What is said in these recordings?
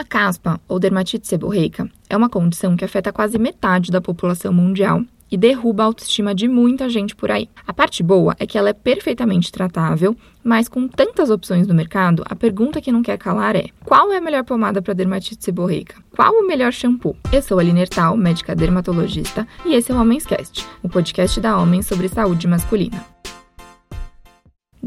A caspa, ou dermatite seborreica, é uma condição que afeta quase metade da população mundial e derruba a autoestima de muita gente por aí. A parte boa é que ela é perfeitamente tratável, mas com tantas opções no mercado, a pergunta que não quer calar é: qual é a melhor pomada para dermatite seborreica? Qual o melhor shampoo? Eu sou a Aline Ertal, médica dermatologista, e esse é o Homens Cast, o podcast da Homens sobre saúde masculina.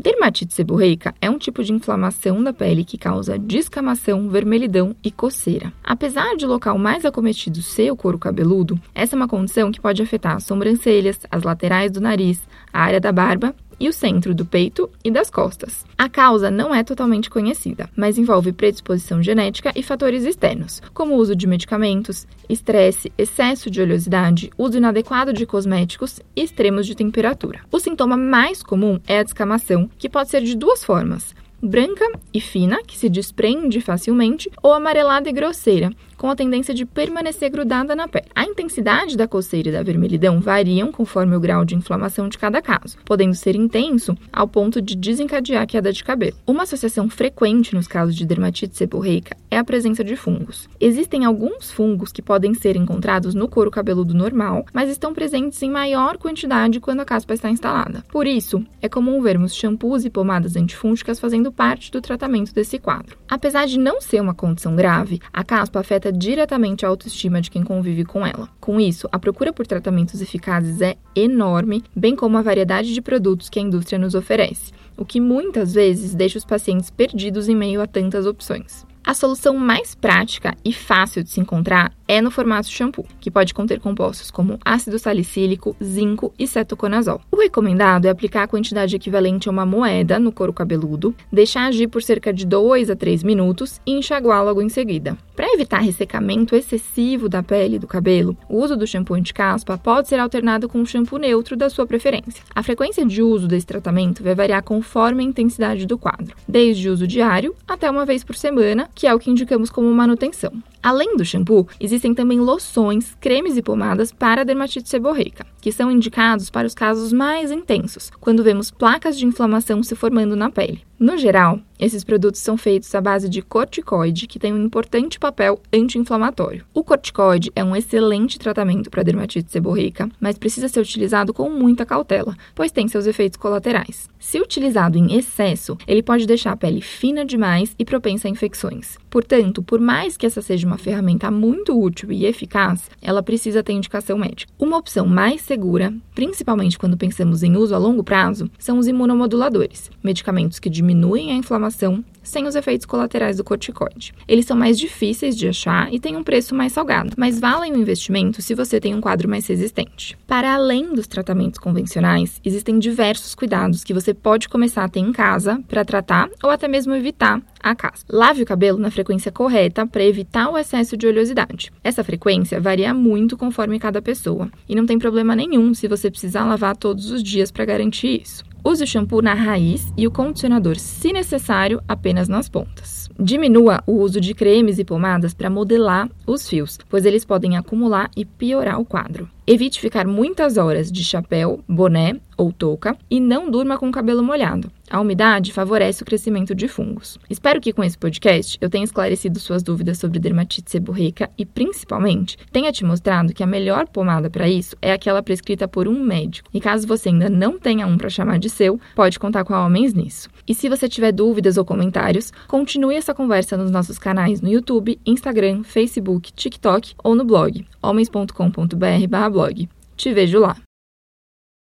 Dermatite seborreica é um tipo de inflamação da pele que causa descamação, vermelhidão e coceira. Apesar de o local mais acometido ser o couro cabeludo, essa é uma condição que pode afetar as sobrancelhas, as laterais do nariz, a área da barba e o centro do peito e das costas. A causa não é totalmente conhecida, mas envolve predisposição genética e fatores externos, como o uso de medicamentos, estresse, excesso de oleosidade, uso inadequado de cosméticos e extremos de temperatura. O sintoma mais comum é a descamação, que pode ser de duas formas: branca e fina, que se desprende facilmente, ou amarelada e grosseira, com a tendência de permanecer grudada na pele. A intensidade da coceira e da vermelhidão variam conforme o grau de inflamação de cada caso, podendo ser intenso ao ponto de desencadear queda de cabelo. Uma associação frequente nos casos de dermatite seborreica é a presença de fungos. Existem alguns fungos que podem ser encontrados no couro cabeludo normal, mas estão presentes em maior quantidade quando a caspa está instalada. Por isso, é comum vermos shampoos e pomadas antifúngicas fazendo parte do tratamento desse quadro. Apesar de não ser uma condição grave, a caspa afeta diretamente a autoestima de quem convive com ela. Com isso, a procura por tratamentos eficazes é enorme, bem como a variedade de produtos que a indústria nos oferece, o que muitas vezes deixa os pacientes perdidos em meio a tantas opções. A solução mais prática e fácil de se encontrar é no formato shampoo, que pode conter compostos como ácido salicílico, zinco e cetoconazol. O recomendado é aplicar a quantidade equivalente a uma moeda no couro cabeludo, deixar agir por cerca de 2 a 3 minutos e enxaguar logo em seguida. Para evitar ressecamento excessivo da pele e do cabelo, o uso do shampoo anti-caspa pode ser alternado com um shampoo neutro da sua preferência. A frequência de uso desse tratamento vai variar conforme a intensidade do quadro, desde uso diário até uma vez por semana, que é o que indicamos como manutenção. Além do shampoo, existem também loções, cremes e pomadas para dermatite seborreica, que são indicados para os casos mais intensos, quando vemos placas de inflamação se formando na pele. No geral, esses produtos são feitos à base de corticoide, que tem um importante papel anti-inflamatório. O corticoide é um excelente tratamento para dermatite seborreica, mas precisa ser utilizado com muita cautela, pois tem seus efeitos colaterais. Se utilizado em excesso, ele pode deixar a pele fina demais e propensa a infecções. Portanto, por mais que essa seja uma ferramenta muito útil e eficaz, ela precisa ter indicação médica. Uma opção mais segura, principalmente quando pensamos em uso a longo prazo, são os imunomoduladores, medicamentos que diminuem a inflamação sem os efeitos colaterais do corticoide. Eles são mais difíceis de achar e têm um preço mais salgado, mas valem o investimento se você tem um quadro mais resistente. Para além dos tratamentos convencionais, existem diversos cuidados que você pode começar a ter em casa para tratar ou até mesmo evitar a caspa. Lave o cabelo na frequência correta para evitar o excesso de oleosidade. Essa frequência varia muito conforme cada pessoa e não tem problema nenhum se você precisar lavar todos os dias para garantir isso. Use o shampoo na raiz e o condicionador, se necessário, apenas nas pontas. Diminua o uso de cremes e pomadas para modelar os fios, pois eles podem acumular e piorar o quadro. Evite ficar muitas horas de chapéu, boné ou touca e não durma com o cabelo molhado. A umidade favorece o crescimento de fungos. Espero que com esse podcast eu tenha esclarecido suas dúvidas sobre dermatite seborreica e, principalmente, tenha te mostrado que a melhor pomada para isso é aquela prescrita por um médico. E caso você ainda não tenha um para chamar de seu, pode contar com a Homens nisso. E se você tiver dúvidas ou comentários, continue essa conversa nos nossos canais no YouTube, Instagram, Facebook, TikTok ou no blog homens.com.br/blog. Te vejo lá.